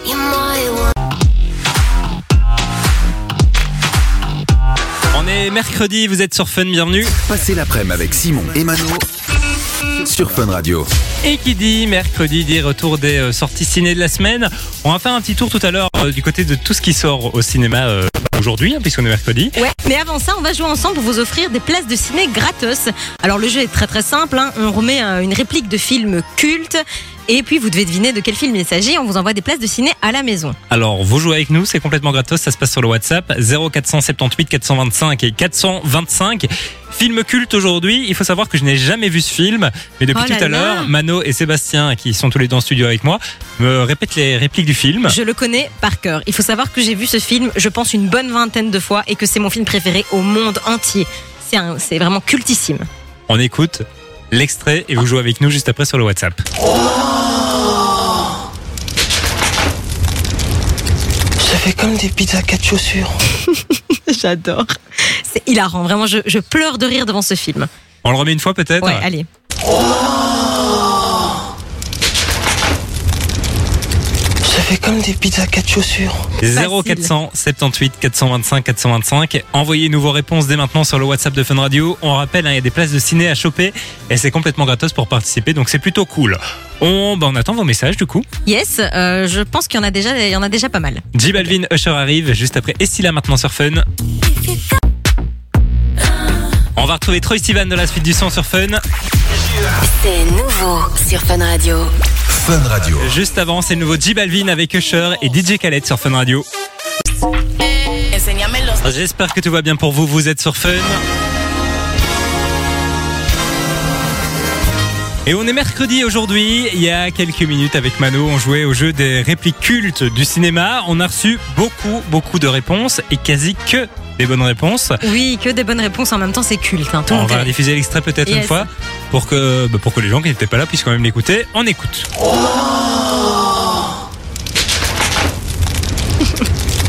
On est mercredi, vous êtes sur Fun, bienvenue. Passez l'après-midi avec Simon et Mano sur Fun Radio. Et qui dit mercredi dit retour des euh, sorties ciné de la semaine. On va faire un petit tour tout à l'heure euh, du côté de tout ce qui sort au cinéma euh, aujourd'hui, hein, puisqu'on est mercredi. Ouais, mais avant ça, on va jouer ensemble pour vous offrir des places de ciné gratos. Alors le jeu est très très simple, hein. on remet euh, une réplique de film culte et puis vous devez deviner de quel film il s'agit, on vous envoie des places de ciné à la maison. Alors, vous jouez avec nous, c'est complètement gratos, ça se passe sur le WhatsApp 0478 425 et 425. Film culte aujourd'hui, il faut savoir que je n'ai jamais vu ce film, mais depuis Oh là tout à là. l'heure, Mano et Sébastien, qui sont tous les deux en studio avec moi, me répètent les répliques du film. Je le connais par cœur. Il faut savoir que j'ai vu ce film, je pense, une bonne vingtaine de fois et que c'est mon film préféré au monde entier. C'est un- c'est vraiment cultissime. On écoute l'extrait et vous jouez avec nous juste après sur le WhatsApp. Ça fait comme des pizzas quatre chaussures. *laughs* J'adore. C'est hilarant. Vraiment, je, je pleure de rire devant ce film. On le remet une fois peut-être Ouais, allez. Fait comme des pizzas quatre chaussures. 0478 425 425. Envoyez-nous vos réponses dès maintenant sur le WhatsApp de Fun Radio. On rappelle, hein, il y a des places de ciné à choper et c'est complètement gratos pour participer, donc c'est plutôt cool. On, bah, on attend vos messages du coup. Yes, euh, je pense qu'il y en a déjà, il y en a déjà pas mal. J Balvin, Usher arrive juste après Estila maintenant sur Fun. On va retrouver Troy Sivan de la suite du son sur Fun. C'est nouveau sur Fun Radio. Fun Radio. Juste avant, c'est le nouveau J Balvin avec Usher et DJ Khaled sur Fun Radio. J'espère que tout va bien pour vous, vous êtes sur Fun. Et on est mercredi aujourd'hui, il y a quelques minutes avec Mano, on jouait au jeu des répliques cultes du cinéma. On a reçu beaucoup, beaucoup de réponses et quasi que des bonnes réponses. Oui, que des bonnes réponses en même temps, c'est culte. hein. Tout On va diffuser l'extrait peut-être une fois pour que, bah, pour que les gens qui n'étaient pas là puissent quand même l'écouter. On écoute. *laughs*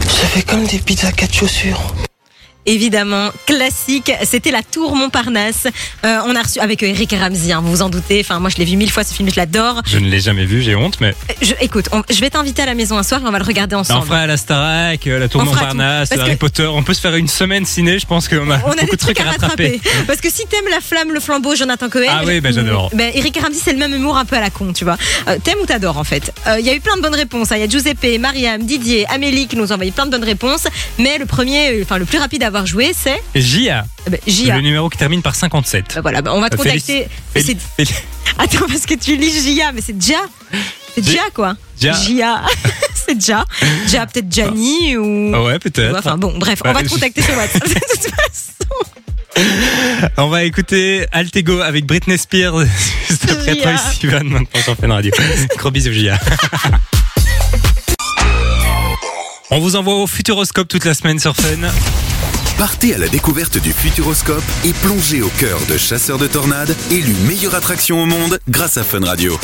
Ça fait comme des pizzas quatre chaussures. Évidemment, classique. C'était la Tour Montparnasse. Euh, on a reçu avec Eric Ramsey, hein, vous vous en doutez. Enfin, moi, je l'ai vu mille fois ce film, je l'adore. Je ne l'ai jamais vu, j'ai honte, mais Euh, Je, écoute, on- je vais t'inviter à la maison un soir et on va le regarder on ensemble. fera la Starac, euh, la Tour On Montparnasse, Harry que- Potter. On peut se faire une semaine ciné, je pense qu'on a On a beaucoup des de trucs à rattraper. Parce que si t'aimes la flamme, le flambeau, Jonathan Cohen. Ah oui, bah, j'adore. Ben, Eric Ramsey, c'est le même humour un peu à la con, tu vois. Euh, t'aimes ou t'adores, en fait? Euh, Il y a eu plein de bonnes réponses. hein. Il y a Giuseppe, Mariam, Didier, Amélie qui nous ont envoyé plein de bonnes réponses. Mais le premier, enfin, le plus rapide à avoir joué, c'est J.A., euh, ben, le numéro qui termine par 57. Ben, voilà, ben, on va te Euh, contacter. Félic- Félic- Attends, parce que tu lis J.A., mais c'est Dia. C'est quoi. J.A. *laughs* c'est Dia. Dia, peut-être Gianni ou. Ah ouais, peut-être. Enfin bon, bref, Bah, on va te contacter sur WhatsApp. De toute façon. *laughs* On va écouter Altego avec Britney Spears *laughs* juste après. Troy Sivan maintenant sur Fun Radio. Gros bisous J.A. On vous envoie au Futuroscope toute la semaine sur Fun. Partez à la découverte du Futuroscope et plongez au cœur de Chasseurs de Tornades, élu meilleure attraction au monde grâce à Fun Radio.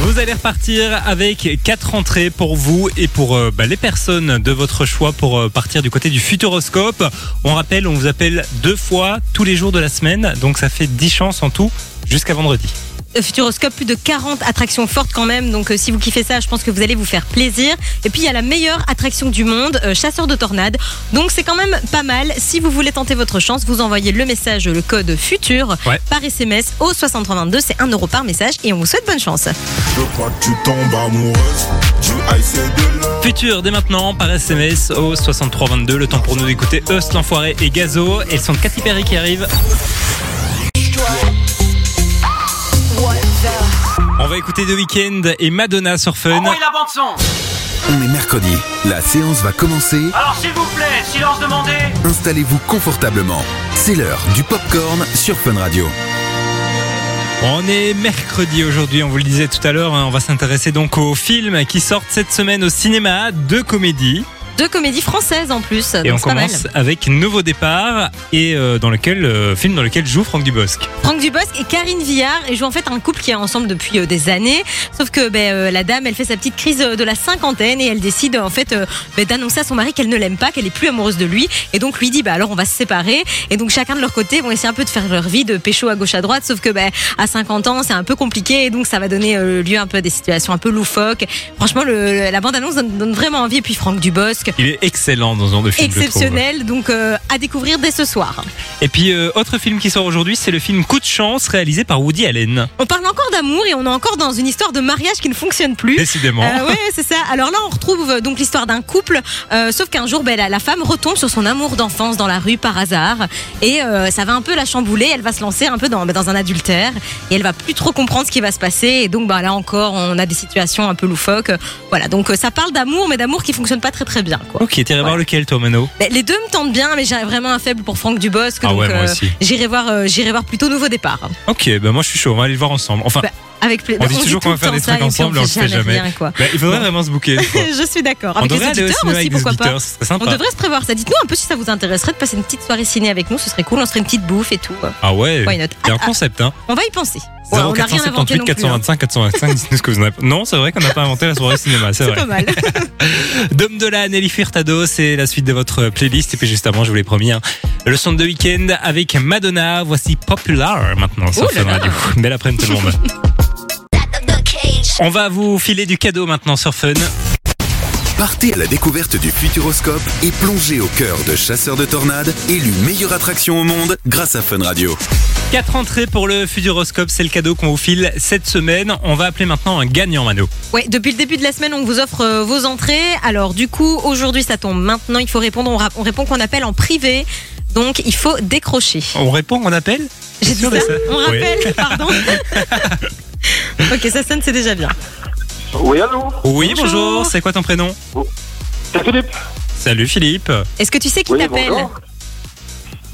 Vous allez repartir avec quatre entrées pour vous et pour euh, bah, les personnes de votre choix pour euh, partir du côté du Futuroscope. On rappelle, on vous appelle deux fois tous les jours de la semaine, donc ça fait 10 chances en tout jusqu'à vendredi. Euh, Futuroscope, plus de 40 attractions fortes quand même. Donc, euh, si vous kiffez ça, je pense que vous allez vous faire plaisir. Et puis, il y a la meilleure attraction du monde, euh, chasseur de tornades. Donc, c'est quand même pas mal. Si vous voulez tenter votre chance, vous envoyez le message, le code futur Ouais. par SMS au 6322. C'est 1 euro par message et on vous souhaite bonne chance. Je crois que tu tombes amoureuse du. Futur dès maintenant par SMS au 6322. Le temps pour nous d'écouter Eust, l'enfoiré et Gazo. Et le son de Katy Perry qui arrive. Va écouter The Weeknd et Madonna sur Fun. Envoyez la bande son On est mercredi. La séance va commencer. Alors s'il vous plaît, silence demandé Installez-vous confortablement. C'est l'heure du popcorn sur Fun Radio. On est mercredi aujourd'hui, on vous le disait tout à l'heure. hein. On va s'intéresser donc aux films qui sortent cette semaine au cinéma, deux comédies. Deux comédies françaises en plus. Et on commence avec Nouveau départ et euh, dans lequel euh, film dans lequel joue Franck Dubosc. Franck Dubosc et Karine Villard et jouent en fait un couple qui est ensemble depuis euh, des années. Sauf que ben, la dame, elle fait sa petite crise de la cinquantaine et elle décide en fait ben, d'annoncer à son mari qu'elle ne l'aime pas, qu'elle est plus amoureuse de lui. Et donc lui dit bah alors on va se séparer. Et donc chacun de leur côté vont essayer un peu de faire leur vie de pécho à gauche à droite. Sauf que ben, à 50 ans c'est un peu compliqué et donc ça va donner lieu un peu à des situations un peu loufoques. Franchement le- la bande annonce donne, donne vraiment envie. Et puis Franck Dubosc. Il est excellent dans ce genre de film. Exceptionnel, donc euh, à découvrir dès ce soir. Et puis euh, autre film qui sort aujourd'hui, c'est le film Coup de chance réalisé par Woody Allen. On parle encore d'amour et on est encore dans une histoire de mariage qui ne fonctionne plus. Décidément. Euh, ouais, c'est ça. Alors là, on retrouve euh, donc l'histoire d'un couple, sauf qu'un jour, ben, la, femme retombe sur son amour d'enfance dans la rue par hasard, et ça va un peu la chambouler. Elle va se lancer un peu dans, ben, dans un adultère, et elle va plus trop comprendre ce qui va se passer. Et donc, ben, là encore, on a des situations un peu loufoques. Voilà. Donc, ça parle d'amour, mais d'amour qui fonctionne pas très très bien. Quoi. Ok, t'irais voir lequel toi Mano Ben, les deux me tentent bien, mais j'ai vraiment un faible pour Franck Dubosc. Ah donc, ouais, moi euh, aussi. J'irai voir, euh, j'irai voir plutôt Nouveau Départ. Ok, ben moi je suis chaud, on va aller le voir ensemble. Enfin, Bah, Avec plaisir. on dit toujours qu'on va faire des trucs ensemble, on le fait jamais. ben, il faudrait vraiment se *laughs* fois. Je suis d'accord. On Avec les auditeurs aussi, pourquoi pas. On devrait se prévoir ça. Dites-nous un peu si ça vous intéresserait de passer une petite soirée ciné avec nous. Ce serait cool. On serait une petite bouffe et tout. Ah ouais, c'est un Ah, ah, concept hein. On va y penser. Ouais, on n'a rien inventé 0478 non plus. hein. 425 425, dites-nous ce que vous en avez. Non, c'est vrai qu'on n'a pas inventé la soirée cinéma, c'est *laughs* vrai. pas mal. *laughs* Dom Dola, Nelly Furtado, c'est la suite de votre playlist. Et puis juste avant, je vous l'ai promis, hein, le son de week-end avec Madonna. Voici Popular maintenant sur là Fun. Radio. Belle après-midi tout le monde. On va vous filer du cadeau maintenant sur Fun. Partez à la découverte du Futuroscope et plongez au cœur de Chasseurs de Tornades, élu meilleure attraction au monde grâce à Fun Radio. Quatre entrées pour le Futuroscope, c'est le cadeau qu'on vous file cette semaine. On va appeler maintenant un gagnant, Mano. Ouais, depuis le début de la semaine, on vous offre euh, vos entrées. Alors, du coup, aujourd'hui, ça tombe. Maintenant, il faut répondre. On, ra- on répond qu'on appelle en privé. Donc, il faut décrocher. On répond, on appelle? J'ai dit sûr ça de ça On Oui. rappelle, pardon. *laughs* *laughs* ok, ça sonne, c'est déjà bien. Oui, allô? Oui, Bonjour. bonjour, c'est quoi ton prénom? C'est Philippe Salut Philippe. Est-ce que tu sais qui Oui, t'appelle? bonjour.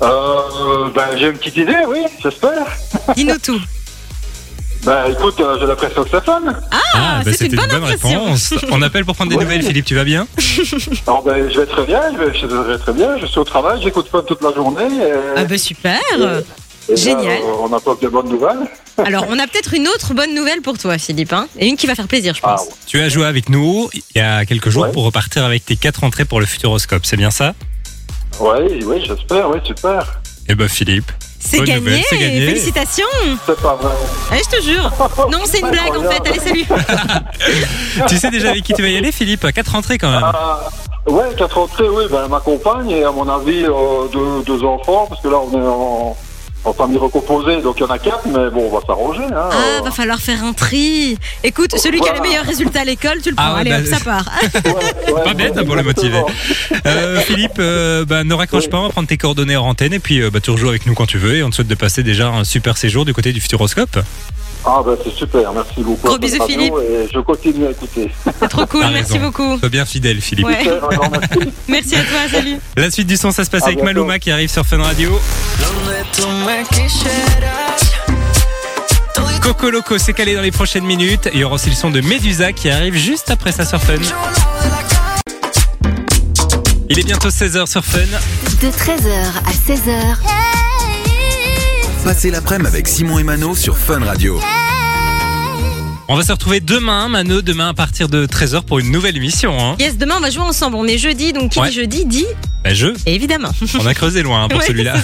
Euh, ben, j'ai une petite idée, oui, j'espère. *laughs* Dis-nous tout. Ben, écoute, euh, j'ai l'impression que c'est fun. Ah, c'est c'était une bonne impression. réponse. *laughs* On appelle pour prendre des Ouais. nouvelles, Philippe, tu vas bien? Alors, ben, je vais très bien, je vais, je vais très bien, je suis au travail, j'écoute fun toute la journée. Et, Ah, bah super. Et génial. euh, on apporte de bonnes nouvelles. *laughs* Alors, on a peut-être une autre bonne nouvelle pour toi, Philippe. hein, et une qui va faire plaisir, je Ah, pense. Tu as joué avec nous il y a quelques jours Ouais. pour repartir avec tes quatre entrées pour le Futuroscope, c'est bien ça? Oui, oui, j'espère, oui, super. Eh ben Philippe, C'est gagné. Félicitations. C'est pas vrai. Allez, je te jure. *laughs* Non, c'est une blague en fait. Allez, salut. *laughs* tu sais déjà avec qui tu vas y aller Philippe? Quatre entrées quand même. Ah, ouais, quatre entrées, oui, ben, ma compagne et à mon avis, euh, deux, deux enfants, parce que là, on est en, en famille recomposée, donc il y en a quatre, mais bon, on va s'arranger. Hein, Ah, euh, va falloir faire un tri. Écoute, celui qui a les meilleurs résultats à l'école, tu le Ah prends. ouais, Allez, bah, hop, ça part. *laughs* ouais, ouais, Pas bête, hein, pour le motiver. Euh, Philippe, euh, bah, ne raccroche Oui. pas, on va prendre tes coordonnées en antenne et puis euh, bah, tu rejoues avec nous quand tu veux et on te souhaite de passer déjà un super séjour du côté du Futuroscope. Ah, ben c'est super, merci beaucoup. Gros bisous, radio, Et je continue à écouter. C'est trop cool. Merci raison. beaucoup. Sois bien fidèle Philippe. Ouais. *laughs* Merci. À toi. Salut. La suite du son, ça se passe À avec bientôt. Maluma qui arrive sur Fun Radio. Coco Loco s'est calé dans les prochaines minutes. Il y aura aussi le son de Medusa qui arrive juste après ça sur Fun. Il est bientôt 16h sur Fun. De 13h à 16h, Passez l'après-midi avec Simon et sur Fun Radio. On va se retrouver demain, Mano, demain à partir de 13h pour une nouvelle émission. Hein. Yes, demain on va jouer ensemble. On est jeudi, donc qui Ouais. dit jeudi dit Bah, je. Évidemment. On a creusé loin hein, pour *laughs* Ouais, celui-là.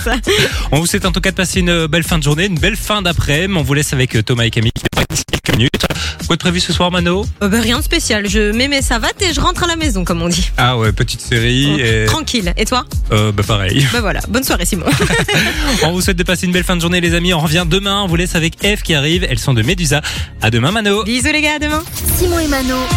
On vous souhaite en tout cas de passer une belle fin de journée, une belle fin d'après-midi. On vous laisse avec euh, Thomas et Camille quelques minutes. Quoi de prévu ce soir, Mano? Euh, bah, rien de spécial. Je mets mes savates et je rentre à la maison, comme on dit. Ah ouais, petite série. Et... Tranquille. Et toi? Euh, bah pareil. Bah voilà. Bonne soirée, Simon. *laughs* On vous souhaite de passer une belle fin de journée, les amis. On revient demain. On vous laisse avec Eve qui arrive. Elles sont de Médusa. À demain, Mano. Bisous les gars, à demain. Simon et Mano.